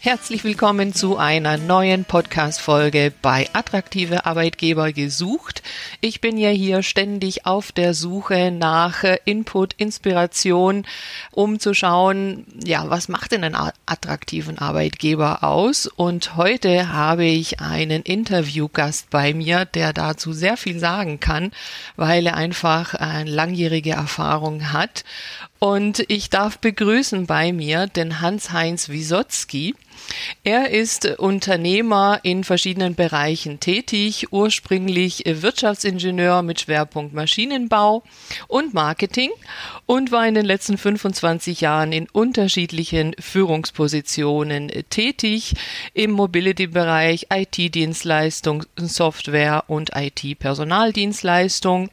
Herzlich willkommen zu einer neuen Podcast-Folge bei Attraktive Arbeitgeber gesucht. Ich bin ja hier ständig auf der Suche nach Input, Inspiration, um zu schauen, ja, was macht denn einen attraktiven Arbeitgeber aus? Und heute habe ich einen Interviewgast bei mir, der dazu sehr viel sagen kann, weil er einfach eine langjährige Erfahrung hat. Und ich darf begrüßen bei mir den Hans-Heinz Wisotzki. Er ist Unternehmer in verschiedenen Bereichen tätig, ursprünglich Wirtschaftsingenieur mit Schwerpunkt Maschinenbau und Marketing und war in den letzten 25 Jahren in unterschiedlichen Führungspositionen tätig im Mobility-Bereich, IT-Dienstleistung, Software und IT-Personaldienstleistung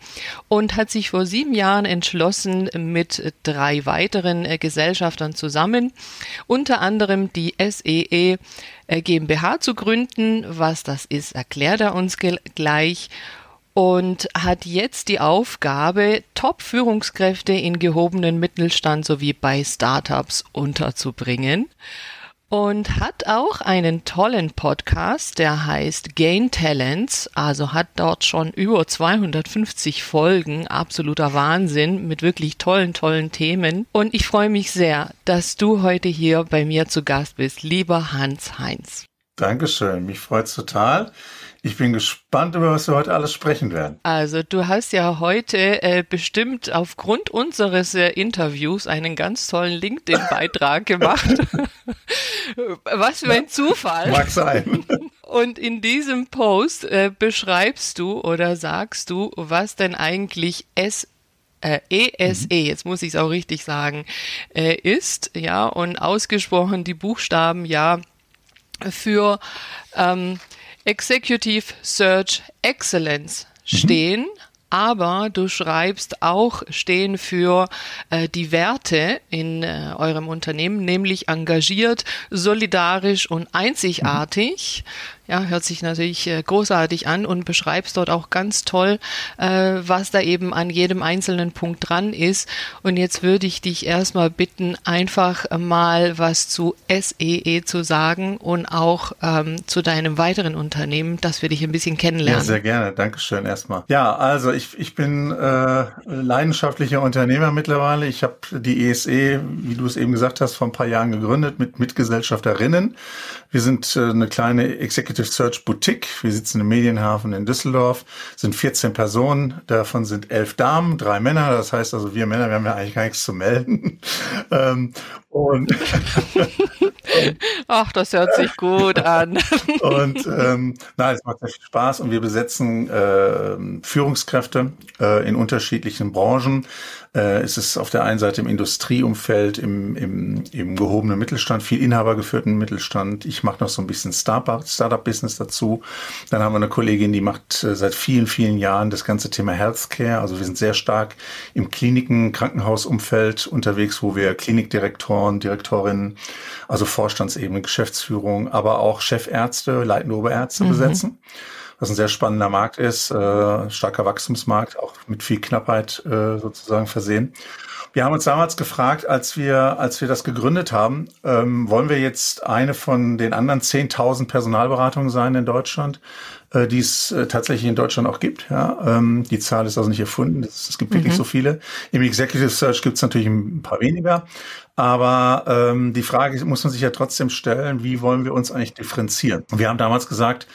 und hat sich vor sieben Jahren entschlossen, mit drei weiteren Gesellschaftern zusammen, unter anderem die SE DE äh, GmbH zu gründen. Was das ist, erklärt er uns gleich. Und hat jetzt die Aufgabe, Top-Führungskräfte in gehobenen Mittelstand sowie bei Startups unterzubringen und hat auch einen tollen Podcast, der heißt Gain Talents, also hat dort schon über 250 Folgen, absoluter Wahnsinn mit wirklich tollen, tollen Themen. Und ich freue mich sehr, dass du heute hier bei mir zu Gast bist, lieber Hans Heinz. Dankeschön, mich freut's total. Ich bin gespannt, über was wir heute alles sprechen werden. Also du hast ja heute äh, bestimmt aufgrund unseres äh, Interviews einen ganz tollen LinkedIn-Beitrag gemacht. was für ein Zufall. Mag sein. Und in diesem Post äh, beschreibst du oder sagst du, was denn eigentlich S äh, ESE, mhm. jetzt muss ich es auch richtig sagen, äh, ist, ja, und ausgesprochen die Buchstaben ja für ähm, Executive Search Excellence stehen. Mhm. Aber du schreibst auch stehen für äh, die Werte in äh, eurem Unternehmen, nämlich engagiert, solidarisch und einzigartig. Mhm ja, hört sich natürlich äh, großartig an und beschreibst dort auch ganz toll, äh, was da eben an jedem einzelnen Punkt dran ist. Und jetzt würde ich dich erstmal bitten, einfach mal was zu SEE e zu sagen und auch ähm, zu deinem weiteren Unternehmen, dass wir dich ein bisschen kennenlernen. Ja, sehr gerne. Dankeschön erstmal. Ja, also ich, ich bin äh, leidenschaftlicher Unternehmer mittlerweile. Ich habe die ESE, e, wie du es eben gesagt hast, vor ein paar Jahren gegründet mit Mitgesellschafterinnen. Wir sind äh, eine kleine Executive Search Boutique. Wir sitzen im Medienhafen in Düsseldorf, sind 14 Personen, davon sind elf Damen, drei Männer. Das heißt also, wir Männer, wir haben ja eigentlich gar nichts zu melden. ähm, und Ach, das hört sich gut an. und ähm, nein, es macht sehr viel Spaß und wir besetzen äh, Führungskräfte äh, in unterschiedlichen Branchen. Äh, es ist auf der einen Seite im Industrieumfeld, im, im, im gehobenen Mittelstand, viel inhabergeführten Mittelstand. Ich mache noch so ein bisschen Startup-Business dazu. Dann haben wir eine Kollegin, die macht äh, seit vielen, vielen Jahren das ganze Thema Healthcare. Also wir sind sehr stark im Kliniken-, Krankenhausumfeld unterwegs, wo wir Klinikdirektoren, Direktorinnen, also Vorstandsebene, Geschäftsführung, aber auch Chefärzte, leitende Oberärzte mhm. besetzen was ein sehr spannender Markt ist, äh, starker Wachstumsmarkt, auch mit viel Knappheit äh, sozusagen versehen. Wir haben uns damals gefragt, als wir, als wir das gegründet haben, ähm, wollen wir jetzt eine von den anderen 10.000 Personalberatungen sein in Deutschland, äh, die es äh, tatsächlich in Deutschland auch gibt. Ja? Ähm, die Zahl ist also nicht erfunden, es, es gibt mhm. wirklich so viele. Im Executive Search gibt es natürlich ein paar weniger. Aber ähm, die Frage muss man sich ja trotzdem stellen, wie wollen wir uns eigentlich differenzieren? Und wir haben damals gesagt,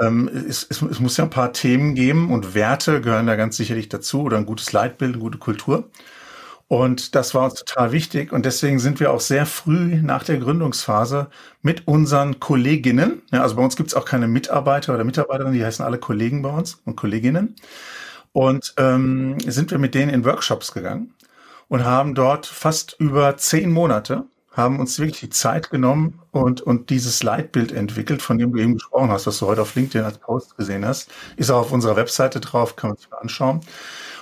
ähm, es, es, es, muss ja ein paar Themen geben und Werte gehören da ganz sicherlich dazu oder ein gutes Leitbild, eine gute Kultur. Und das war uns total wichtig. Und deswegen sind wir auch sehr früh nach der Gründungsphase mit unseren Kolleginnen, ja, also bei uns gibt es auch keine Mitarbeiter oder Mitarbeiterinnen, die heißen alle Kollegen bei uns und Kolleginnen. Und ähm, sind wir mit denen in Workshops gegangen und haben dort fast über zehn Monate haben uns wirklich die Zeit genommen und, und dieses Leitbild entwickelt, von dem du eben gesprochen hast, was du heute auf LinkedIn als Post gesehen hast. Ist auch auf unserer Webseite drauf, kann man sich mal anschauen.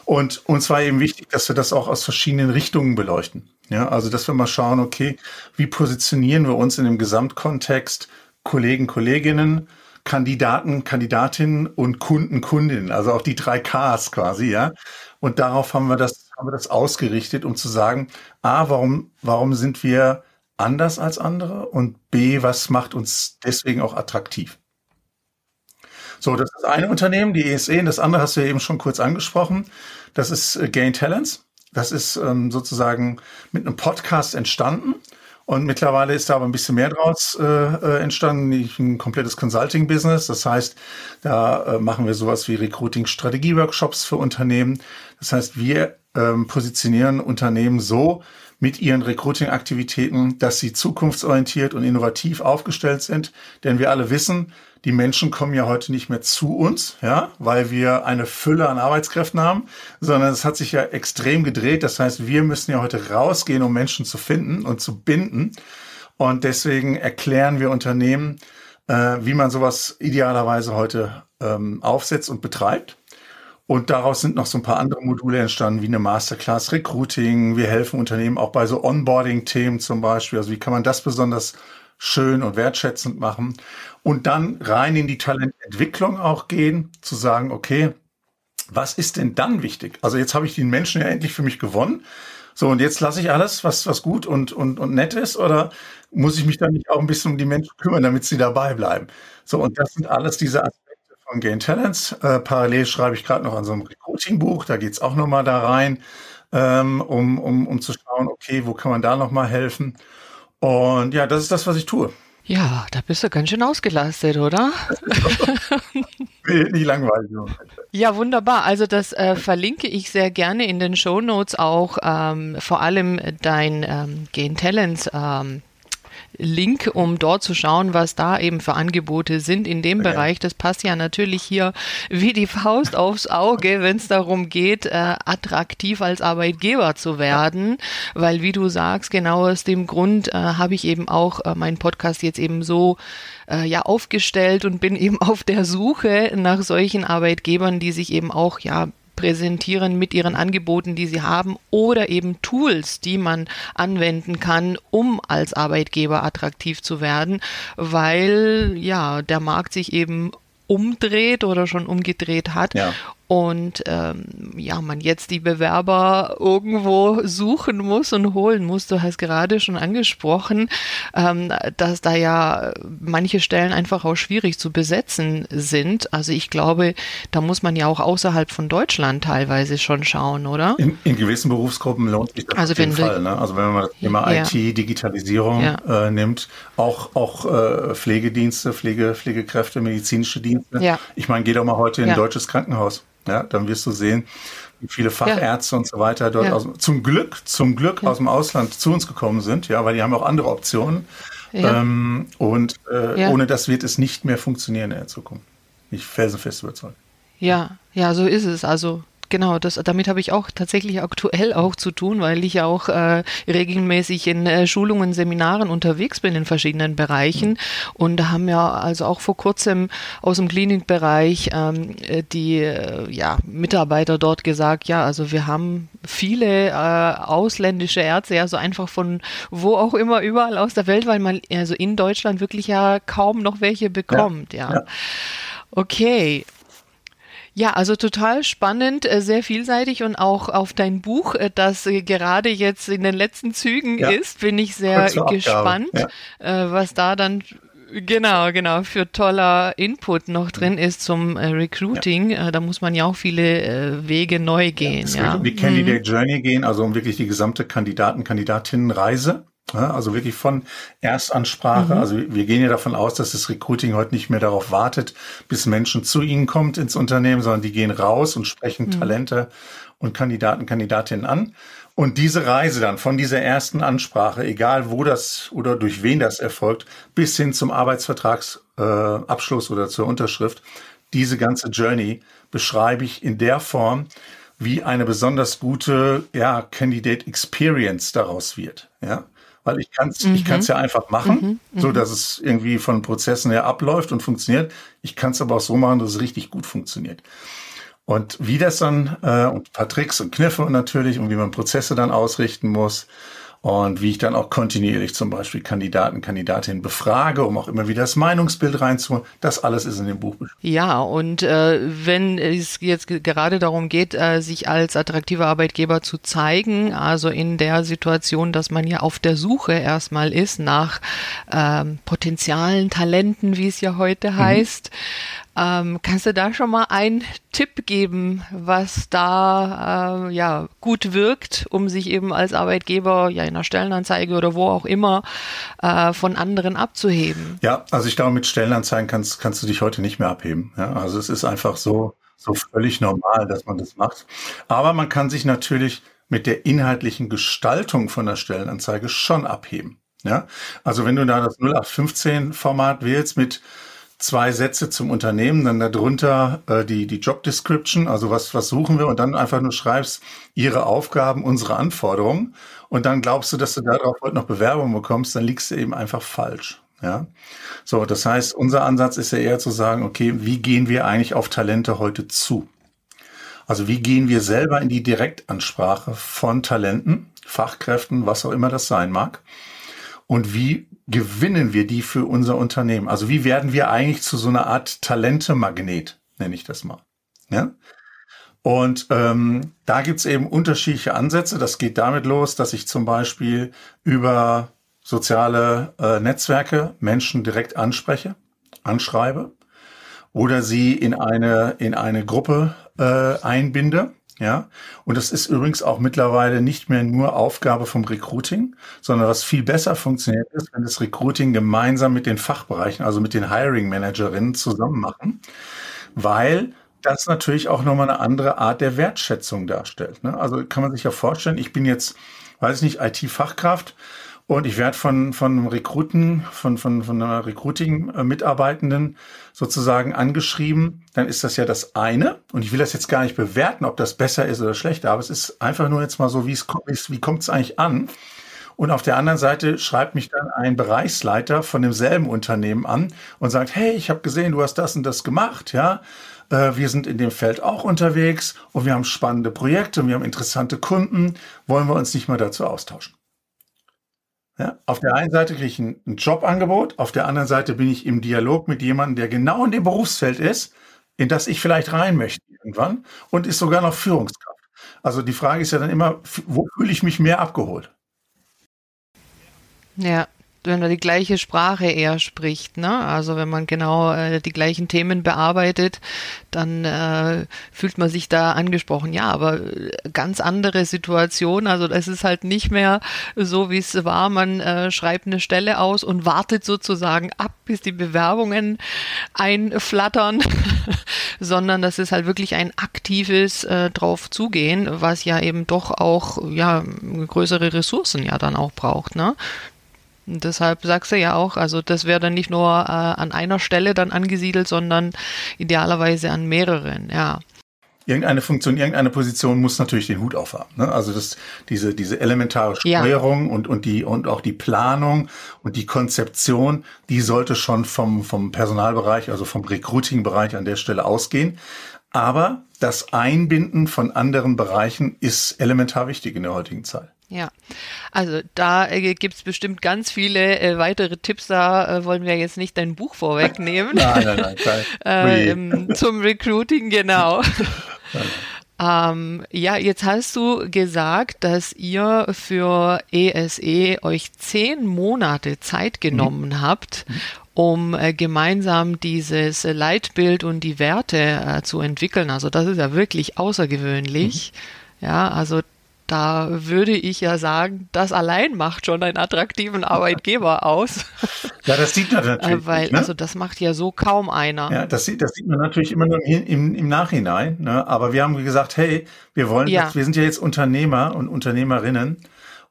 Und uns war eben wichtig, dass wir das auch aus verschiedenen Richtungen beleuchten. Ja, also, dass wir mal schauen, okay, wie positionieren wir uns in dem Gesamtkontext Kollegen, Kolleginnen, Kandidaten, Kandidatinnen und Kunden, Kundinnen, also auch die drei Ks quasi, ja. Und darauf haben wir das, haben wir das ausgerichtet, um zu sagen, ah, warum, warum sind wir anders als andere und B, was macht uns deswegen auch attraktiv? So, das ist eine Unternehmen, die ESE, und das andere hast du ja eben schon kurz angesprochen. Das ist äh, Gain Talents. Das ist ähm, sozusagen mit einem Podcast entstanden. Und mittlerweile ist da aber ein bisschen mehr draus äh, äh entstanden, ein komplettes Consulting-Business. Das heißt, da äh, machen wir sowas wie Recruiting-Strategie-Workshops für Unternehmen. Das heißt, wir ähm, positionieren Unternehmen so mit ihren Recruiting-Aktivitäten, dass sie zukunftsorientiert und innovativ aufgestellt sind. Denn wir alle wissen, die Menschen kommen ja heute nicht mehr zu uns, ja, weil wir eine Fülle an Arbeitskräften haben, sondern es hat sich ja extrem gedreht. Das heißt, wir müssen ja heute rausgehen, um Menschen zu finden und zu binden. Und deswegen erklären wir Unternehmen, äh, wie man sowas idealerweise heute ähm, aufsetzt und betreibt. Und daraus sind noch so ein paar andere Module entstanden, wie eine Masterclass Recruiting. Wir helfen Unternehmen auch bei so Onboarding-Themen zum Beispiel. Also wie kann man das besonders schön und wertschätzend machen? Und dann rein in die Talententwicklung auch gehen, zu sagen, okay, was ist denn dann wichtig? Also jetzt habe ich den Menschen ja endlich für mich gewonnen. So, und jetzt lasse ich alles, was, was gut und, und, und nett ist, oder muss ich mich dann nicht auch ein bisschen um die Menschen kümmern, damit sie dabei bleiben? So, und das sind alles diese Aspekte von Gain Talents. Äh, parallel schreibe ich gerade noch an so einem Recruiting-Buch, da geht es auch nochmal da rein, ähm, um, um, um zu schauen, okay, wo kann man da nochmal helfen? Und ja, das ist das, was ich tue. Ja, da bist du ganz schön ausgelastet, oder? Nicht langweilig. Ja, wunderbar. Also das äh, verlinke ich sehr gerne in den Show Notes auch, ähm, vor allem dein ähm, Gain Talents ähm, Link, um dort zu schauen, was da eben für Angebote sind in dem okay. Bereich. Das passt ja natürlich hier wie die Faust aufs Auge, wenn es darum geht, äh, attraktiv als Arbeitgeber zu werden, weil wie du sagst, genau aus dem Grund äh, habe ich eben auch äh, meinen Podcast jetzt eben so äh, ja aufgestellt und bin eben auf der Suche nach solchen Arbeitgebern, die sich eben auch ja präsentieren mit ihren Angeboten, die sie haben oder eben Tools, die man anwenden kann, um als Arbeitgeber attraktiv zu werden, weil ja der Markt sich eben umdreht oder schon umgedreht hat. Ja und ähm, ja, man jetzt die Bewerber irgendwo suchen muss und holen muss. Du hast gerade schon angesprochen, ähm, dass da ja manche Stellen einfach auch schwierig zu besetzen sind. Also ich glaube, da muss man ja auch außerhalb von Deutschland teilweise schon schauen, oder? In, in gewissen Berufsgruppen lohnt sich das also auf jeden Fall. Ne? Also wenn man das Thema ja. IT, Digitalisierung ja. äh, nimmt, auch, auch äh, Pflegedienste, Pflege, Pflegekräfte, medizinische Dienste. Ja. Ich meine, geh doch mal heute in ein deutsches Krankenhaus. Ja, dann wirst du sehen, wie viele Fachärzte ja. und so weiter dort ja. aus, zum Glück, zum Glück ja. aus dem Ausland zu uns gekommen sind, ja, weil die haben auch andere Optionen. Ähm, und äh, ohne das wird es nicht mehr funktionieren in der Zukunft. Ich felsenfest überzeugt. Ja, ja, so ist es. Also genau, das, damit habe ich auch tatsächlich aktuell auch zu tun, weil ich ja auch äh, regelmäßig in äh, Schulungen, Seminaren unterwegs bin in verschiedenen Bereichen. Mhm. Und da haben ja also auch vor kurzem aus dem Klinikbereich ähm, äh, die äh, ja, Mitarbeiter dort gesagt, ja, also wir haben viele äh, ausländische Ärzte, also einfach von wo auch immer überall aus der Welt, weil man also in Deutschland wirklich ja kaum noch welche bekommt, ja. ja. ja. Okay, ja, also total spannend, äh, sehr vielseitig und auch auf dein Buch, äh, das äh, gerade jetzt in den letzten Zügen ja. ist, bin ich sehr gespannt, ja. was da dann Genau, genau, für toller Input noch drin ist zum Recruiting. Ja. da muss man ja auch viele Wege neu gehen. Ja, ja. Die Candidate mhm. Journey gehen, also um wirklich die gesamte Kandidaten, Kandidatinnenreise also wirklich von Erstansprache. Mhm. Also wir gehen ja davon aus, dass das Recruiting heute nicht mehr darauf wartet, bis Menschen zu ihnen kommt ins Unternehmen, sondern die gehen raus und sprechen mhm. Talente und Kandidaten, Kandidatinnen an. Und diese Reise dann von dieser ersten Ansprache, egal wo das oder durch wen das erfolgt, bis hin zum Arbeitsvertragsabschluss äh, oder zur Unterschrift, diese ganze Journey beschreibe ich in der Form, wie eine besonders gute ja, Candidate Experience daraus wird. Ja? Weil ich kann es mhm. ich kann's ja einfach machen, mhm. so mhm. dass es irgendwie von Prozessen her abläuft und funktioniert. Ich kann es aber auch so machen, dass es richtig gut funktioniert. Und wie das dann, äh, und ein paar Tricks und Kniffe natürlich, und wie man Prozesse dann ausrichten muss. Und wie ich dann auch kontinuierlich zum Beispiel Kandidaten, Kandidatinnen befrage, um auch immer wieder das Meinungsbild reinzuholen. Das alles ist in dem Buch beschrieben. Ja, und äh, wenn es jetzt gerade darum geht, äh, sich als attraktiver Arbeitgeber zu zeigen, also in der Situation, dass man ja auf der Suche erstmal ist nach ähm, Potenzialen, Talenten, wie es ja heute mhm. heißt, ähm, kannst du da schon mal einen Tipp geben, was da äh, ja gut wirkt, um sich eben als Arbeitgeber ja in einer Stellenanzeige oder wo auch immer äh, von anderen abzuheben? Ja, also ich glaube, mit Stellenanzeigen kannst, kannst du dich heute nicht mehr abheben. Ja? Also es ist einfach so, so völlig normal, dass man das macht. Aber man kann sich natürlich mit der inhaltlichen Gestaltung von der Stellenanzeige schon abheben. Ja, also wenn du da das 0815 Format wählst mit zwei Sätze zum Unternehmen, dann darunter äh, die, die Job Description, also was, was suchen wir und dann einfach nur schreibst, ihre Aufgaben, unsere Anforderungen und dann glaubst du, dass du darauf heute noch Bewerbungen bekommst, dann liegst du eben einfach falsch. Ja, so, das heißt, unser Ansatz ist ja eher zu sagen, okay, wie gehen wir eigentlich auf Talente heute zu? Also wie gehen wir selber in die Direktansprache von Talenten, Fachkräften, was auch immer das sein mag? Und wie gewinnen wir die für unser Unternehmen? Also wie werden wir eigentlich zu so einer Art Talente-Magnet, nenne ich das mal. Ja? Und ähm, da gibt's eben unterschiedliche Ansätze. Das geht damit los, dass ich zum Beispiel über soziale äh, Netzwerke Menschen direkt anspreche, anschreibe oder sie in eine, in eine Gruppe äh, einbinde ja, und das ist übrigens auch mittlerweile nicht mehr nur Aufgabe vom Recruiting, sondern was viel besser funktioniert ist, wenn das Recruiting gemeinsam mit den Fachbereichen, also mit den Hiring Managerinnen zusammen machen, weil das natürlich auch nochmal eine andere Art der Wertschätzung darstellt. Ne? Also kann man sich ja vorstellen, ich bin jetzt, weiß ich nicht, IT-Fachkraft und ich werde von, von Rekruten, von, von, von einer Recruiting-Mitarbeitenden sozusagen angeschrieben, dann ist das ja das eine. Und ich will das jetzt gar nicht bewerten, ob das besser ist oder schlechter, aber es ist einfach nur jetzt mal so, wie es kommt, wie kommt es eigentlich an? Und auf der anderen Seite schreibt mich dann ein Bereichsleiter von demselben Unternehmen an und sagt, hey, ich habe gesehen, du hast das und das gemacht, ja. Äh, wir sind in dem Feld auch unterwegs und wir haben spannende Projekte und wir haben interessante Kunden. Wollen wir uns nicht mal dazu austauschen? Ja, auf der einen Seite kriege ich ein, ein Jobangebot, auf der anderen Seite bin ich im Dialog mit jemandem, der genau in dem Berufsfeld ist, in das ich vielleicht rein möchte irgendwann und ist sogar noch Führungskraft. Also die Frage ist ja dann immer, wo fühle ich mich mehr abgeholt? Ja, wenn man die gleiche Sprache eher spricht, ne? Also wenn man genau äh, die gleichen Themen bearbeitet, dann äh, fühlt man sich da angesprochen. Ja, aber äh, ganz andere Situation. Also das ist halt nicht mehr so, wie es war. Man äh, schreibt eine Stelle aus und wartet sozusagen ab, bis die Bewerbungen einflattern, sondern das ist halt wirklich ein aktives äh, drauf zugehen, was ja eben doch auch ja größere Ressourcen ja dann auch braucht, ne? Und deshalb sagst du ja auch, also das wäre dann nicht nur äh, an einer Stelle dann angesiedelt, sondern idealerweise an mehreren, ja. Irgendeine Funktion, irgendeine Position muss natürlich den Hut aufhaben. Ne? Also das, diese, diese elementare Steuerung ja. und, und, die, und auch die Planung und die Konzeption, die sollte schon vom, vom Personalbereich, also vom Recruiting-Bereich an der Stelle ausgehen. Aber das Einbinden von anderen Bereichen ist elementar wichtig in der heutigen Zeit. Ja, also da äh, gibt es bestimmt ganz viele äh, weitere Tipps. Da äh, wollen wir jetzt nicht dein Buch vorwegnehmen. nein, nein, nein. nein. ähm, zum Recruiting, genau. Ähm, ja, jetzt hast du gesagt, dass ihr für ESE e euch zehn Monate Zeit genommen mhm. habt, um äh, gemeinsam dieses Leitbild und die Werte äh, zu entwickeln. Also das ist ja wirklich außergewöhnlich. Mhm. Ja, also da würde ich ja sagen, das allein macht schon einen attraktiven Arbeitgeber aus. Ja, das sieht man natürlich. Äh, weil, ne? also das macht ja so kaum einer. Ja, das sieht, das sieht man natürlich immer nur im, im, Nachhinein. Ne? Aber wir haben gesagt, hey, wir wollen, ja. wir sind ja jetzt Unternehmer und Unternehmerinnen.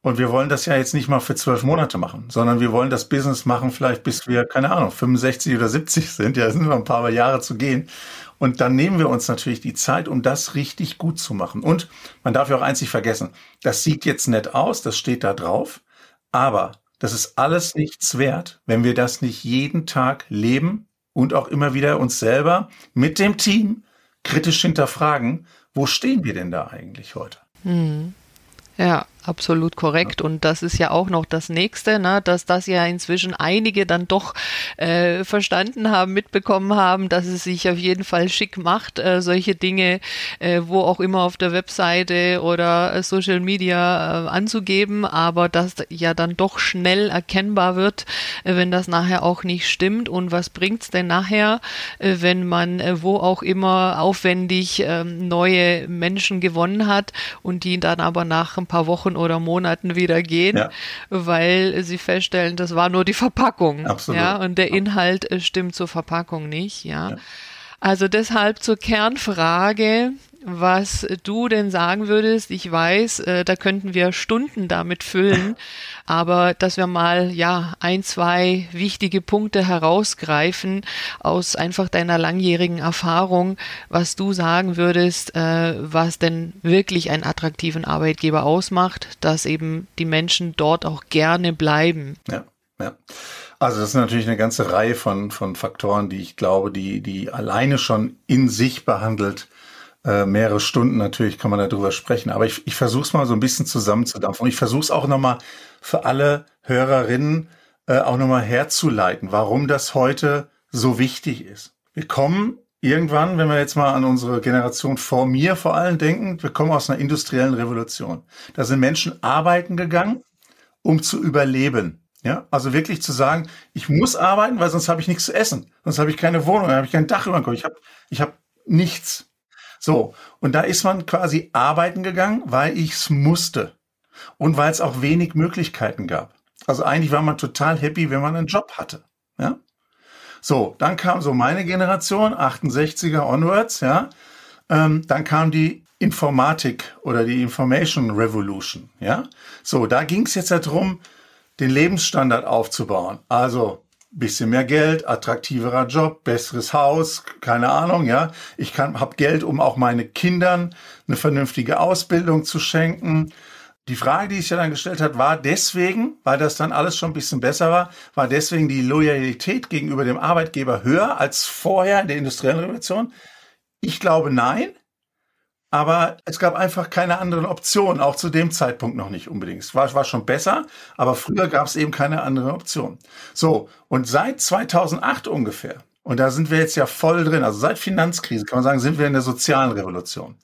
Und wir wollen das ja jetzt nicht mal für zwölf Monate machen, sondern wir wollen das Business machen, vielleicht bis wir, keine Ahnung, 65 oder 70 sind. Ja, sind noch ein paar Jahre zu gehen. Und dann nehmen wir uns natürlich die Zeit, um das richtig gut zu machen. Und man darf ja auch eins nicht vergessen, das sieht jetzt nett aus, das steht da drauf, aber das ist alles nichts wert, wenn wir das nicht jeden Tag leben und auch immer wieder uns selber mit dem Team kritisch hinterfragen, wo stehen wir denn da eigentlich heute? Hm. Ja, absolut korrekt. Ja. Und das ist ja auch noch das Nächste, ne, dass das ja inzwischen einige dann doch äh, verstanden haben, mitbekommen haben, dass es sich auf jeden Fall schick macht, äh, solche Dinge, äh, wo auch immer auf der Webseite oder äh, Social Media äh, anzugeben, aber dass ja dann doch schnell erkennbar wird, äh, wenn das nachher auch nicht stimmt. Und was bringt's denn nachher, wenn man wo auch immer aufwendig äh, neue Menschen gewonnen hat und die dann aber nach ein paar Wochen oder Monaten wieder gehen, ja. weil sie feststellen, das war nur die Verpackung. Absolut. Ja, und der Inhalt äh, stimmt zur Verpackung nicht, ja. ja. Also deshalb zur Kernfrage, was du denn sagen würdest. Ich weiß, äh, da könnten wir Stunden damit füllen, aber dass wir mal ja ein, zwei wichtige Punkte herausgreifen aus einfach deiner langjährigen Erfahrung, was du sagen würdest, äh, was denn wirklich einen attraktiven Arbeitgeber ausmacht, dass eben die Menschen dort auch gerne bleiben. Ja, ja. Also das ist natürlich eine ganze Reihe von, von Faktoren, die ich glaube, die, die alleine schon in sich behandelt äh, mehrere Stunden natürlich kann man darüber sprechen. Aber ich, ich versuche es mal so ein bisschen zusammenzudampfen. Und ich versuche es auch nochmal für alle Hörerinnen äh, auch nochmal herzuleiten, warum das heute so wichtig ist. Wir kommen irgendwann, wenn wir jetzt mal an unsere Generation vor mir vor allem denken, wir kommen aus einer industriellen Revolution. Da sind Menschen arbeiten gegangen, um zu überleben. Ja, also wirklich zu sagen, ich muss arbeiten, weil sonst habe ich nichts zu essen, sonst habe ich keine Wohnung, dann habe ich kein Dach über dem Kopf, ich habe ich hab nichts. So, und da ist man quasi arbeiten gegangen, weil ich's musste und weil es auch wenig Möglichkeiten gab. Also eigentlich war man total happy, wenn man einen Job hatte. Ja? So, dann kam so meine Generation, 68er onwards, ja. Ähm, dann kam die Informatik oder die Information Revolution, ja. So, da ging es jetzt darum, den Lebensstandard aufzubauen. Also bisschen mehr Geld, attraktiverer Job, besseres Haus, keine Ahnung, ja. Ich kann, habe Geld, um auch meine Kindern eine vernünftige Ausbildung zu schenken. Die Frage, die ich ja dann gestellt hat, war deswegen, weil das dann alles schon ein bisschen besser war, war deswegen die Loyalität gegenüber dem Arbeitgeber höher als vorher in der industriellen Revolution? Ich glaube nein. Aber es gab einfach keine anderen Optionen, auch zu dem Zeitpunkt noch nicht unbedingt. Es war, war schon besser, aber früher gab es eben keine anderen Optionen. So, und seit 2008 ungefähr, und da sind wir jetzt ja voll drin, also seit Finanzkrise kann man sagen, sind wir in der sozialen Revolution.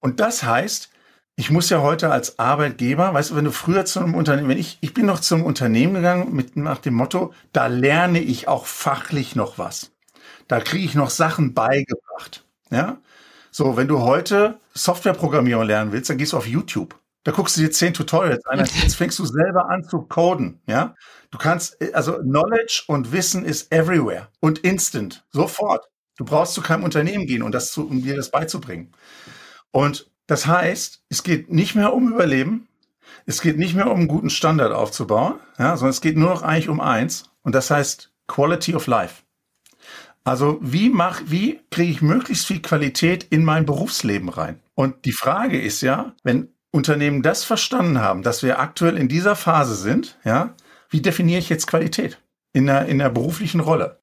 Und das heißt, ich muss ja heute als Arbeitgeber, weißt du, wenn du früher zu einem Unternehmen, wenn ich, ich bin noch zum Unternehmen gegangen mit nach dem Motto, da lerne ich auch fachlich noch was. Da kriege ich noch Sachen beigebracht. Ja, so, wenn du heute Softwareprogrammierung lernen willst, dann gehst du auf YouTube. Da guckst du dir zehn Tutorials an, jetzt fängst du selber an zu coden, ja? Du kannst, also Knowledge und Wissen ist everywhere und instant, sofort. Du brauchst zu keinem Unternehmen gehen, und das zu, um dir das beizubringen. Und das heißt, es geht nicht mehr um Überleben, es geht nicht mehr um einen guten Standard aufzubauen, ja, sondern es geht nur noch eigentlich um eins, und das heißt Quality of Life. Also wie mach, wie kriege ich möglichst viel Qualität in mein Berufsleben rein? Und die Frage ist ja, wenn Unternehmen das verstanden haben, dass wir aktuell in dieser Phase sind, ja, wie definiere ich jetzt Qualität in der, in der beruflichen Rolle?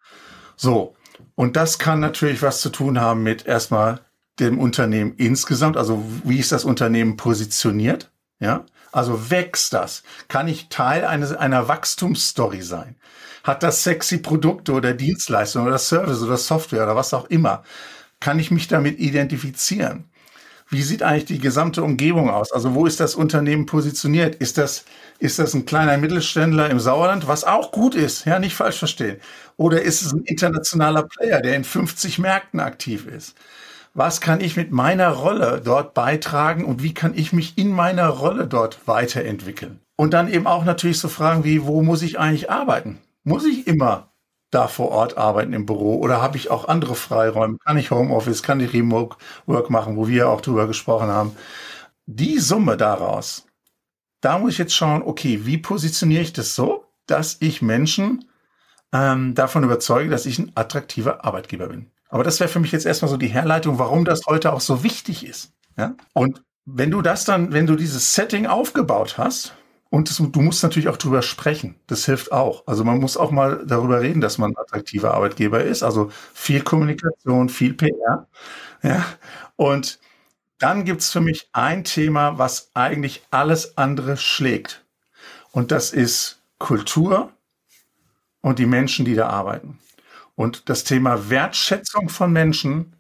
So. Und das kann natürlich was zu tun haben mit erstmal dem Unternehmen insgesamt, also wie ist das Unternehmen positioniert? Ja, also wächst das? Kann ich Teil eines, einer Wachstumsstory sein? Hat das sexy Produkte oder Dienstleistungen oder Service oder Software oder was auch immer? Kann ich mich damit identifizieren? Wie sieht eigentlich die gesamte Umgebung aus? Also wo ist das Unternehmen positioniert? Ist das, ist das ein kleiner Mittelständler im Sauerland, was auch gut ist, ja, nicht falsch verstehen? Oder ist es ein internationaler Player, der in 50 Märkten aktiv ist? Was kann ich mit meiner Rolle dort beitragen und wie kann ich mich in meiner Rolle dort weiterentwickeln? Und dann eben auch natürlich so Fragen wie, wo muss ich eigentlich arbeiten? Muss ich immer da vor Ort arbeiten im Büro oder habe ich auch andere Freiräume? Kann ich Homeoffice, kann ich Remote Work machen, wo wir auch drüber gesprochen haben? Die Summe daraus, da muss ich jetzt schauen, okay, wie positioniere ich das so, dass ich Menschen ähm, davon überzeuge, dass ich ein attraktiver Arbeitgeber bin. Aber das wäre für mich jetzt erstmal so die Herleitung, warum das heute auch so wichtig ist. Ja? Und wenn du das dann, wenn du dieses Setting aufgebaut hast, und das, du musst natürlich auch drüber sprechen. Das hilft auch. Also man muss auch mal darüber reden, dass man ein attraktiver Arbeitgeber ist. Also viel Kommunikation, viel PR. Ja. Und dann gibt's für mich ein Thema, was eigentlich alles andere schlägt. Und das ist Kultur und die Menschen, die da arbeiten. Und das Thema Wertschätzung von Menschen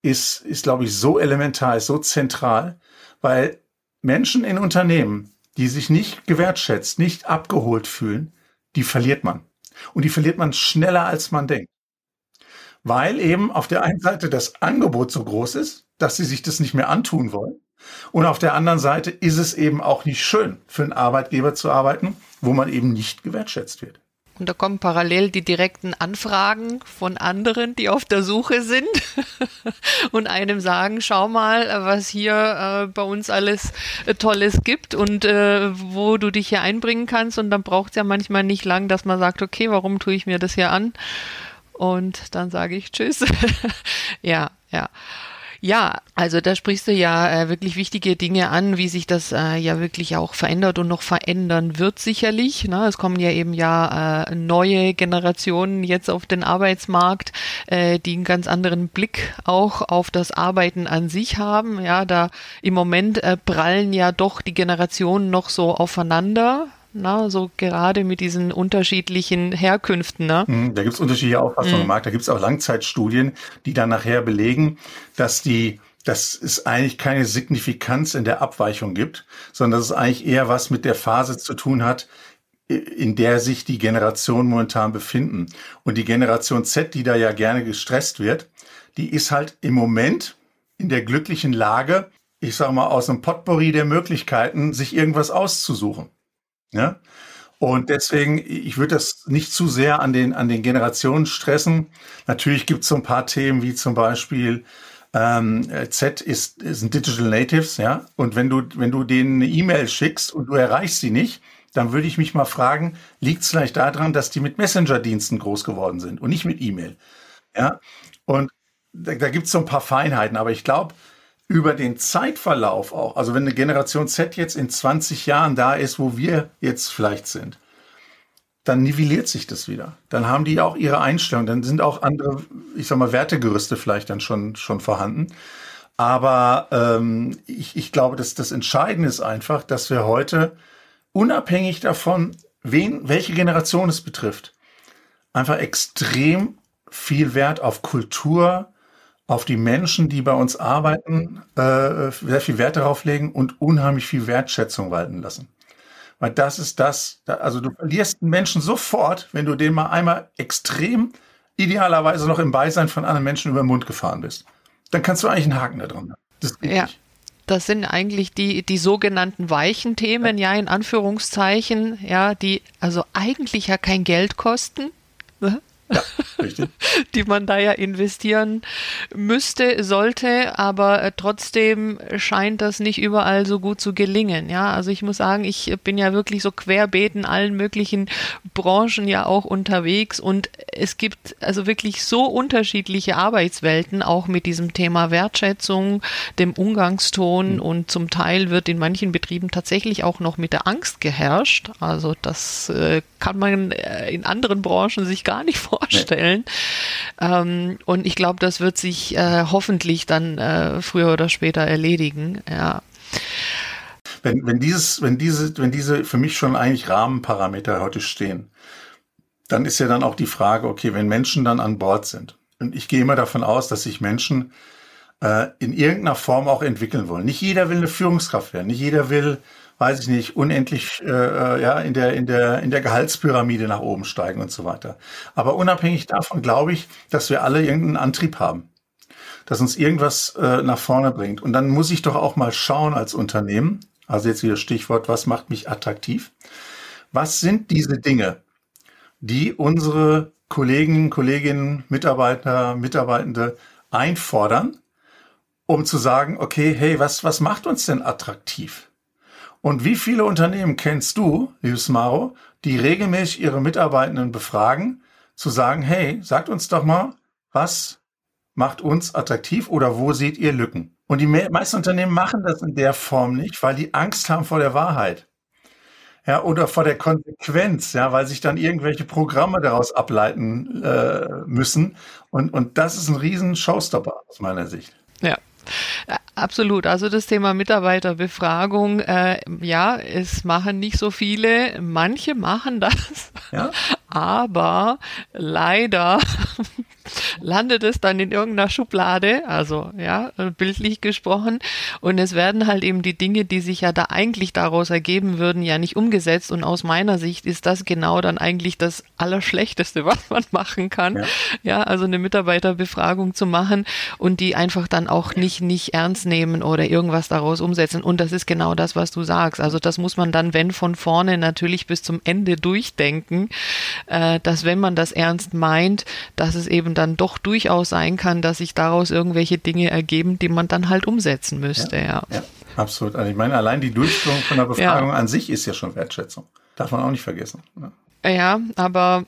ist, ist glaube ich, so elementar, ist so zentral, weil Menschen in Unternehmen, die sich nicht gewertschätzt, nicht abgeholt fühlen, die verliert man. Und die verliert man schneller, als man denkt. Weil eben auf der einen Seite das Angebot so groß ist, dass sie sich das nicht mehr antun wollen. Und auf der anderen Seite ist es eben auch nicht schön, für einen Arbeitgeber zu arbeiten, wo man eben nicht gewertschätzt wird. Und da kommen parallel die direkten Anfragen von anderen, die auf der Suche sind und einem sagen, schau mal, was hier äh, bei uns alles äh, Tolles gibt und äh, wo du dich hier einbringen kannst. Und dann braucht es ja manchmal nicht lang, dass man sagt, okay, warum tue ich mir das hier an? Und dann sage ich Tschüss. ja, ja. Ja, also da sprichst du ja äh, wirklich wichtige Dinge an, wie sich das äh, ja wirklich auch verändert und noch verändern wird sicherlich. Ne? Es kommen ja eben ja äh, neue Generationen jetzt auf den Arbeitsmarkt, äh, die einen ganz anderen Blick auch auf das Arbeiten an sich haben. Ja, da im Moment äh, prallen ja doch die Generationen noch so aufeinander na, so gerade mit diesen unterschiedlichen Herkünften. Ne? Mhm, da gibt es unterschiedliche Auffassungen mhm. im Markt. Da gibt es auch Langzeitstudien, die dann nachher belegen, dass die dass es eigentlich keine Signifikanz in der Abweichung gibt, sondern dass es eigentlich eher was mit der Phase zu tun hat, in der sich die Generationen momentan befinden. Und die Generation Z, die da ja gerne gestresst wird, die ist halt im Moment in der glücklichen Lage, ich sage mal, aus einem Potpourri der Möglichkeiten, sich irgendwas auszusuchen. Ja? Und deswegen, ich würde das nicht zu sehr an den, an den Generationen stressen. Natürlich gibt es so ein paar Themen wie zum Beispiel ähm, Z ist, sind Digital Natives, ja. Und wenn du, wenn du denen eine E-Mail schickst und du erreichst sie nicht, dann würde ich mich mal fragen, liegt es vielleicht daran, dass die mit Messenger-Diensten groß geworden sind und nicht mit E-Mail? Ja. Und da, da gibt es so ein paar Feinheiten, aber ich glaube, über den Zeitverlauf auch, also wenn eine Generation Z jetzt in 20 Jahren da ist, wo wir jetzt vielleicht sind, dann nivelliert sich das wieder. Dann haben die auch ihre Einstellung, dann sind auch andere, ich sag mal, Wertegerüste vielleicht dann schon, schon vorhanden. Aber ähm, ich, ich glaube, dass das Entscheidende ist einfach, dass wir heute, unabhängig davon, wen, welche Generation es betrifft, einfach extrem viel Wert auf Kultur, auf die Menschen, die bei uns arbeiten, äh, sehr viel Wert darauf legen und unheimlich viel Wertschätzung walten lassen. Weil das ist das, also du verlierst einen Menschen sofort, wenn du den mal einmal extrem, idealerweise noch im Beisein von anderen Menschen über den Mund gefahren bist. Dann kannst du eigentlich einen Haken da dran. Das ja. Nicht. Das sind eigentlich die, die sogenannten weichen Themen, ja, in Anführungszeichen, ja, die also eigentlich ja kein Geld kosten, ne? Ja, richtig. die man da ja investieren müsste, sollte, aber äh, trotzdem scheint das nicht überall so gut zu gelingen. Ja, also ich muss sagen, ich bin ja wirklich so querbeet in allen möglichen Branchen ja auch unterwegs und es gibt also wirklich so unterschiedliche Arbeitswelten, auch mit diesem Thema Wertschätzung, dem Umgangston mhm. und zum Teil wird in manchen Betrieben tatsächlich auch noch mit der Angst geherrscht. Also das äh, kann man äh, in anderen Branchen sich gar nicht vorstellen vorstellen. Nee. Ähm, und ich glaube, das wird sich äh, hoffentlich dann äh, früher oder später erledigen. Ja. Wenn, wenn dieses, wenn diese, wenn diese für mich schon eigentlich Rahmenparameter heute stehen, dann ist ja dann auch die Frage, okay, wenn Menschen dann an Bord sind, und ich gehe immer davon aus, dass sich Menschen äh, in irgendeiner Form auch entwickeln wollen. Nicht jeder will eine Führungskraft werden, nicht jeder will weiß ich nicht, unendlich äh, äh, ja, in, der, in, der, in der Gehaltspyramide nach oben steigen und so weiter. Aber unabhängig davon glaube ich, dass wir alle irgendeinen Antrieb haben, dass uns irgendwas äh, nach vorne bringt. Und dann muss ich doch auch mal schauen als Unternehmen, also jetzt wieder Stichwort, was macht mich attraktiv? Was sind diese Dinge, die unsere Kollegen, Kolleginnen, Mitarbeiter, Mitarbeitende einfordern, um zu sagen, okay, hey, was, was macht uns denn attraktiv? Und wie viele Unternehmen kennst du, liebes Maro, die regelmäßig ihre Mitarbeitenden befragen, zu sagen, hey, sagt uns doch mal, was macht uns attraktiv oder wo seht ihr Lücken? Und die meisten Unternehmen machen das in der Form nicht, weil die Angst haben vor der Wahrheit. Ja, oder vor der Konsequenz, ja, weil sich dann irgendwelche Programme daraus ableiten äh, müssen. Und, und das ist ein riesen Showstopper aus meiner Sicht. Ja, absolut. Also das Thema Mitarbeiterbefragung, äh, ja, es machen nicht so viele. Manche machen das, ja? aber leider landet es dann in irgendeiner Schublade, also ja, bildlich gesprochen. Und es werden halt eben die Dinge, die sich ja da eigentlich daraus ergeben würden, ja nicht umgesetzt. Und aus meiner Sicht ist das genau dann eigentlich das Allerschlechteste, was man machen kann. Ja, ja also eine Mitarbeiterbefragung zu machen und die einfach dann auch nicht, nicht ernst nehmen oder irgendwas daraus umsetzen. Und das ist genau das, was du sagst. Also das muss man dann, wenn von vorne natürlich bis zum Ende durchdenken, äh, dass wenn man das ernst meint, dass es eben dann doch durchaus sein kann, dass sich daraus irgendwelche Dinge ergeben, die man dann halt umsetzen müsste. Ja, ja. ja absolut. Also ich meine, allein die Durchführung von der Befragung ja. an sich ist ja schon Wertschätzung. Darf man auch nicht vergessen. Ne? Ja, aber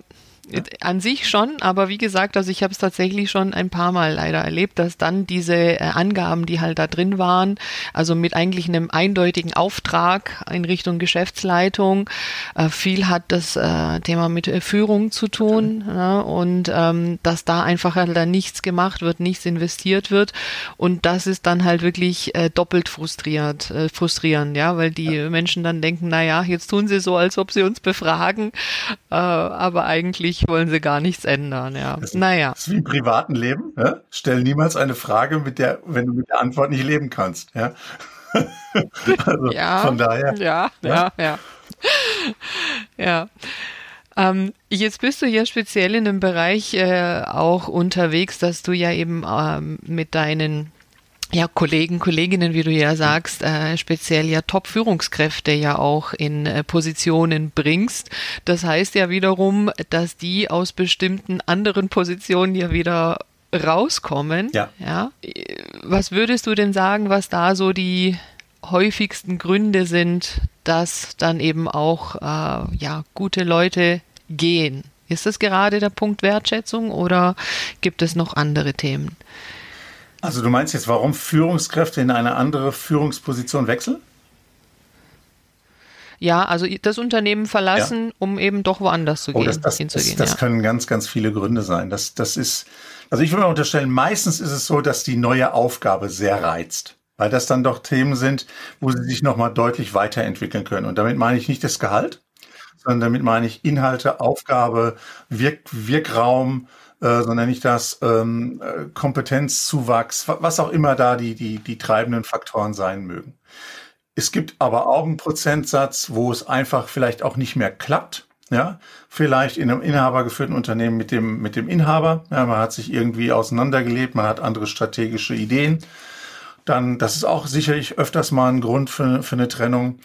an sich schon, aber wie gesagt, also ich habe es tatsächlich schon ein paar Mal leider erlebt, dass dann diese äh, Angaben, die halt da drin waren, also mit eigentlich einem eindeutigen Auftrag in Richtung Geschäftsleitung, äh, viel hat das äh, Thema mit Führung zu tun ja, und ähm, dass da einfach halt dann nichts gemacht wird, nichts investiert wird und das ist dann halt wirklich doppelt frustriert, frustrierend, ja, weil die ja. Menschen dann denken, na ja, jetzt tun sie so, als ob sie uns befragen, aber eigentlich eigentlich wollen sie gar nichts ändern, ja. Das naja. Das ist wie im privaten Leben. Ja? Stell niemals eine Frage, mit der, wenn du mit der Antwort nicht leben kannst. Ja. also ja, von daher. Ja, ja, ja. Ja. Ähm, jetzt bist du ja speziell in dem Bereich äh, auch unterwegs, dass du ja eben ähm, mit deinen ja, Kollegen, Kolleginnen, wie du ja sagst, äh, speziell ja Top-Führungskräfte ja auch in äh, Positionen bringst. Das heißt ja wiederum, dass die aus bestimmten anderen Positionen ja wieder rauskommen. Ja. ja. Was würdest du denn sagen, was da so die häufigsten Gründe sind, dass dann eben auch äh, ja gute Leute gehen? Ist das gerade der Punkt Wertschätzung oder gibt es noch andere Themen? Also du meinst jetzt, warum Führungskräfte in eine andere Führungsposition wechseln? Ja, also das Unternehmen verlassen, ja. um eben doch woanders zu oh, gehen. Das, das, das, das ja. können ganz, ganz viele Gründe sein. Das, das ist, also ich würde mal unterstellen, meistens ist es so, dass die neue Aufgabe sehr reizt. Weil das dann doch Themen sind, wo sie sich nochmal deutlich weiterentwickeln können. Und damit meine ich nicht das Gehalt, sondern damit meine ich Inhalte, Aufgabe, Wirk Wirkraum, äh, so nenne ich das, ähm, äh, Kompetenzzuwachs, was auch immer da die, die, die treibenden Faktoren sein mögen. Es gibt aber auch einen Prozentsatz, wo es einfach vielleicht auch nicht mehr klappt. Ja, vielleicht in einem inhabergeführten Unternehmen mit dem, mit dem Inhaber. Ja, man hat sich irgendwie auseinandergelebt, man hat andere strategische Ideen. Dann, das ist auch sicherlich öfters mal ein Grund für, für eine Trennung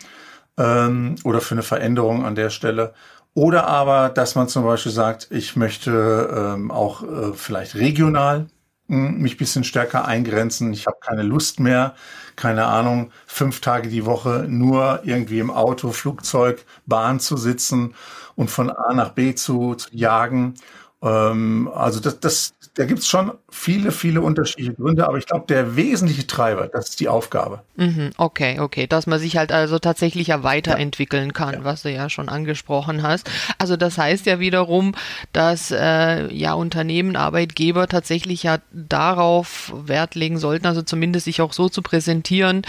ähm, oder für eine Veränderung an der Stelle. Oder aber, dass man zum Beispiel sagt, ich möchte ähm, auch äh, vielleicht regional hm, mich bisschen stärker eingrenzen. Ich habe keine Lust mehr, keine Ahnung, fünf Tage die Woche nur irgendwie im Auto, Flugzeug, Bahn zu sitzen und von A nach B zu, zu jagen. Ähm, also das, das, da gibt es schon viele, viele unterschiedliche Gründe, aber ich glaube, der wesentliche Treiber, das ist die Aufgabe. Mhm, okay, okay, dass man sich halt also tatsächlich ja weiterentwickeln kann, ja. was du ja schon angesprochen hast. Also das heißt ja wiederum, dass äh, ja Unternehmen, Arbeitgeber tatsächlich ja darauf Wert legen sollten, also zumindest sich auch so zu präsentieren,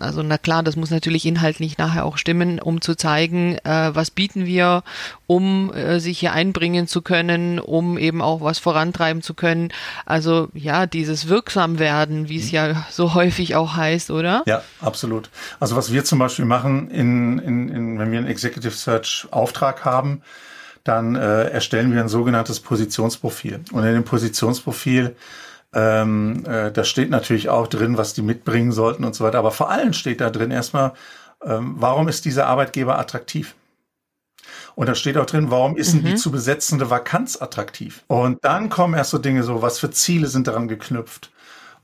also na klar, das muss natürlich inhaltlich nachher auch stimmen, um zu zeigen, äh, was bieten wir, um äh, sich hier einbringen zu können, um eben auch was vorantreiben zu können. Also ja, dieses wirksam werden, wie es mhm. ja so häufig auch heißt, oder? Ja, absolut. Also was wir zum Beispiel machen, in, in, in, wenn wir einen Executive Search Auftrag haben, dann äh, erstellen wir ein sogenanntes Positionsprofil. Und in dem Positionsprofil ähm, äh, da steht natürlich auch drin, was die mitbringen sollten und so weiter. Aber vor allem steht da drin erstmal, ähm, warum ist dieser Arbeitgeber attraktiv? Und da steht auch drin, warum ist mhm. denn die zu besetzende Vakanz attraktiv? Und dann kommen erst so Dinge so, was für Ziele sind daran geknüpft?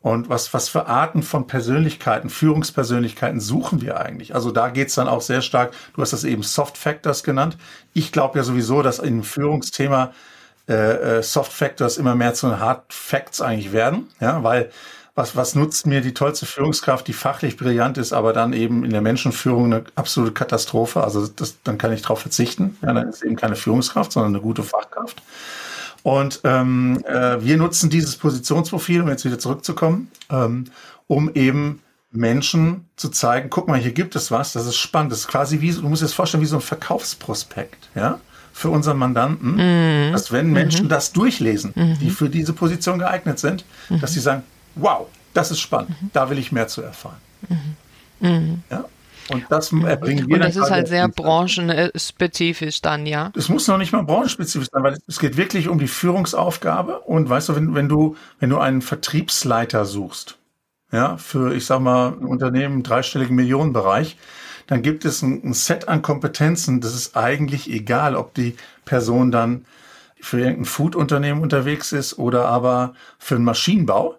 Und was, was für Arten von Persönlichkeiten, Führungspersönlichkeiten suchen wir eigentlich? Also da geht's dann auch sehr stark, du hast das eben Soft Factors genannt. Ich glaube ja sowieso, dass im Führungsthema äh, äh, Soft Factors immer mehr zu Hard Facts eigentlich werden, ja, weil was, was nutzt mir die tollste Führungskraft, die fachlich brillant ist, aber dann eben in der Menschenführung eine absolute Katastrophe. Also das, dann kann ich darauf verzichten. Ja, dann ist eben keine Führungskraft, sondern eine gute Fachkraft. Und ähm, äh, wir nutzen dieses Positionsprofil, um jetzt wieder zurückzukommen, ähm, um eben Menschen zu zeigen, guck mal, hier gibt es was, das ist spannend. Das ist quasi wie, du musst dir das vorstellen, wie so ein Verkaufsprospekt, ja, für unseren Mandanten, mhm. dass wenn Menschen mhm. das durchlesen, mhm. die für diese Position geeignet sind, dass sie sagen, wow, das ist spannend, mhm. da will ich mehr zu erfahren. Mhm. Ja? Und das erbringen wir Und das ist halt sehr branchenspezifisch dann, ja? Es muss noch nicht mal branchenspezifisch sein, weil es geht wirklich um die Führungsaufgabe. Und weißt du, wenn, wenn du, wenn du einen Vertriebsleiter suchst, ja, für, ich sag mal, ein Unternehmen im dreistelligen Millionenbereich, dann gibt es ein, ein Set an Kompetenzen. Das ist eigentlich egal, ob die Person dann für irgendein Food-Unternehmen unterwegs ist oder aber für einen Maschinenbau.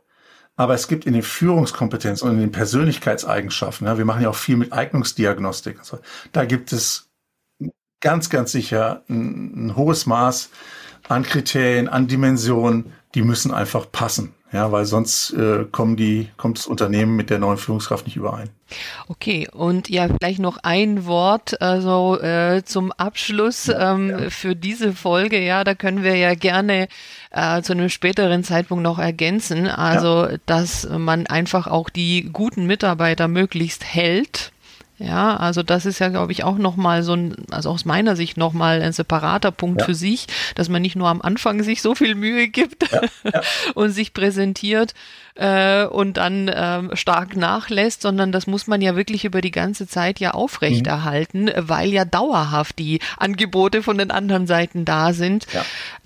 Aber es gibt in den Führungskompetenzen und in den Persönlichkeitseigenschaften, ja, wir machen ja auch viel mit Eignungsdiagnostik. Also da gibt es ganz, ganz sicher ein, ein hohes Maß an Kriterien, an Dimensionen, die müssen einfach passen. Ja, weil sonst äh, kommen die, kommt das Unternehmen mit der neuen Führungskraft nicht überein. Okay, und ja, vielleicht noch ein Wort also äh, zum Abschluss ähm, ja. für diese Folge. Ja, da können wir ja gerne äh, zu einem späteren Zeitpunkt noch ergänzen. Also, ja. dass man einfach auch die guten Mitarbeiter möglichst hält ja, also das ist ja, glaube ich, auch nochmal so ein, also aus meiner Sicht nochmal ein separater Punkt ja. für sich, dass man nicht nur am Anfang sich so viel Mühe gibt ja, ja. und sich präsentiert, äh, und dann ähm, stark nachlässt, sondern das muss man ja wirklich über die ganze Zeit ja aufrechterhalten, mhm. weil ja dauerhaft die Angebote von den anderen Seiten da sind.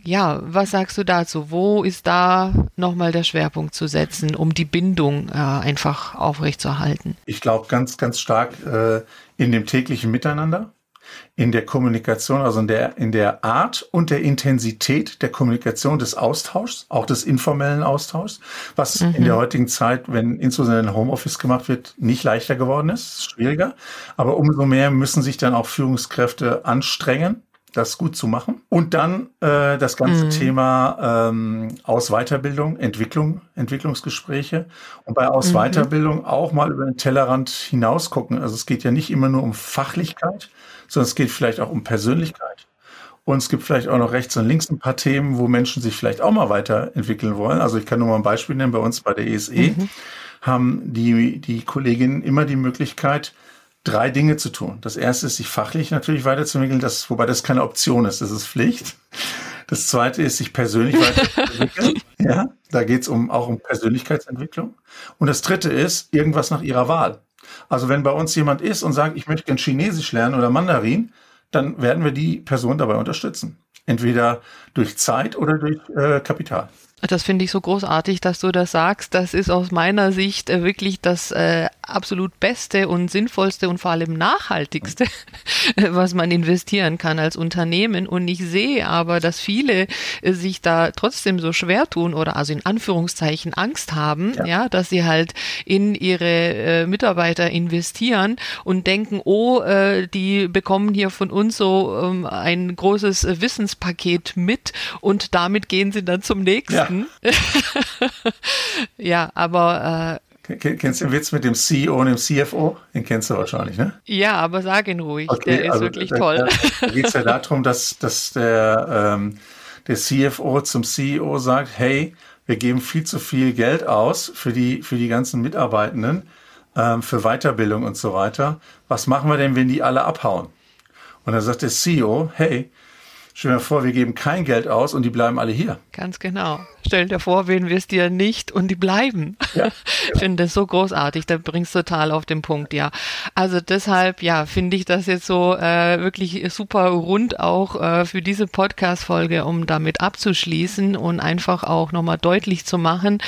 Ja. was sagst du dazu? Wo ist da nochmal der Schwerpunkt zu setzen, um die Bindung äh, einfach aufrechtzuerhalten? Ich glaube ganz, ganz stark äh, in dem täglichen Miteinander in der Kommunikation, also in der, in der Art und der Intensität der Kommunikation des Austauschs, auch des informellen Austauschs, was mhm. in der heutigen Zeit, wenn insbesondere in Homeoffice gemacht wird, nicht leichter geworden ist schwieriger. Aber umso mehr müssen sich dann auch Führungskräfte anstrengen, das gut zu machen. Und dann äh, das ganze mhm. Thema ähm, Aus Weiterbildung, Entwicklung, Entwicklungsgespräche und bei Aus Weiterbildung mhm. auch mal über den Tellerrand hinaus gucken. Also es geht ja nicht immer nur um Fachlichkeit, sondern es geht vielleicht auch um Persönlichkeit. Und es gibt vielleicht auch noch rechts und links ein paar Themen, wo Menschen sich vielleicht auch mal weiterentwickeln wollen. Also ich kann nur mal ein Beispiel nennen. Bei uns bei der ESE mhm. haben die, die Kolleginnen immer die Möglichkeit, drei Dinge zu tun. Das erste ist, sich fachlich natürlich weiterzuentwickeln, das, wobei das keine Option ist, das ist Pflicht. Das zweite ist, sich persönlich weiterzuentwickeln. ja, da geht es um, auch um Persönlichkeitsentwicklung. Und das dritte ist, irgendwas nach ihrer Wahl. Also wenn bei uns jemand ist und sagt, ich möchte gern Chinesisch lernen oder Mandarin, dann werden wir die Person dabei unterstützen. Entweder durch Zeit oder durch äh, Kapital. Das finde ich so großartig, dass du das sagst. Das ist aus meiner Sicht äh, wirklich das äh, absolut Beste und Sinnvollste und vor allem Nachhaltigste, was man investieren kann als Unternehmen. Und ich sehe aber, dass viele äh, sich da trotzdem so schwer tun oder also in Anführungszeichen Angst haben, ja, ja dass sie halt in ihre äh, Mitarbeiter investieren und denken, oh, äh, die bekommen hier von uns so ähm, ein großes Wissenspaket mit und damit gehen sie dann zum nächsten. Ja ja, aber. Kennst du den Witz mit dem CEO und dem CFO? Den kennst du wahrscheinlich, ne? Ja, aber sag ihn ruhig, okay, der ist also wirklich da, toll. Da, da geht es ja darum, dass, dass der, ähm, der CFO zum CEO sagt, hey, wir geben viel zu viel Geld aus für die, für die ganzen Mitarbeitenden, ähm, für Weiterbildung und so weiter. Was machen wir denn, wenn die alle abhauen? Und dann sagt der CEO, hey, Stell dir vor, wir geben kein Geld aus und die bleiben alle hier. Ganz genau. Stell dir vor, wen wirst dir nicht und die bleiben. Ja, genau. Ich finde das so großartig, da bringst du total auf den Punkt, ja. Also deshalb, ja, finde ich das jetzt so äh, wirklich super rund auch äh, für diese Podcast-Folge, um damit abzuschließen und einfach auch nochmal deutlich zu machen,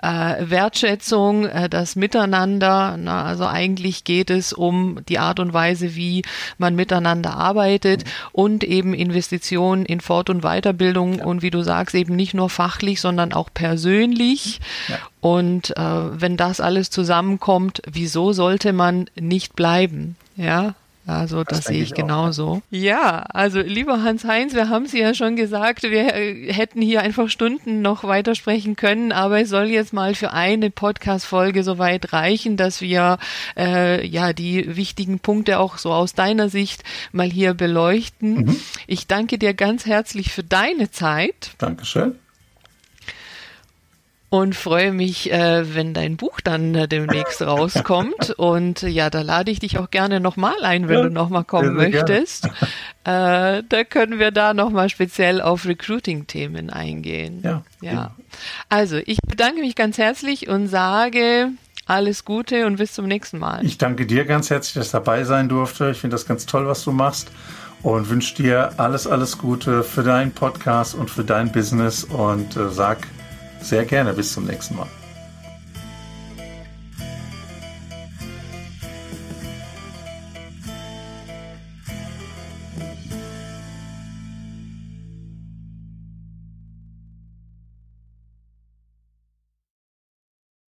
äh, Wertschätzung, äh, das Miteinander, na, also eigentlich geht es um die Art und Weise, wie man miteinander arbeitet und eben Investitionen in Fort- und Weiterbildung ja. und wie du sagst, eben nicht nur fachlich, sondern auch persönlich. Ja. Und äh, wenn das alles zusammenkommt, wieso sollte man nicht bleiben? Ja, also das, das sehe ich, ich genauso. Auch, ja. also lieber Hans-Heinz, wir haben es ja schon gesagt, wir hätten hier einfach Stunden noch weitersprechen können, aber es soll jetzt mal für eine Podcast-Folge soweit reichen, dass wir äh, ja die wichtigen Punkte auch so aus deiner Sicht mal hier beleuchten. Mhm. Ich danke dir ganz herzlich für deine Zeit. Dankeschön. Und freue mich, äh, wenn dein Buch dann äh, demnächst rauskommt. Und äh, ja, da lade ich dich auch gerne nochmal ein, wenn ja, du nochmal kommen möchtest. Äh, da können wir da nochmal speziell auf Recruiting-Themen eingehen. Ja. ja. Also, ich bedanke mich ganz herzlich und sage alles Gute und bis zum nächsten Mal. Ich danke dir ganz herzlich, dass ich dabei sein durfte. Ich finde das ganz toll, was du machst und wünsche dir alles, alles Gute für deinen Podcast und für dein Business und äh, sag sehr gerne bis zum nächsten Mal.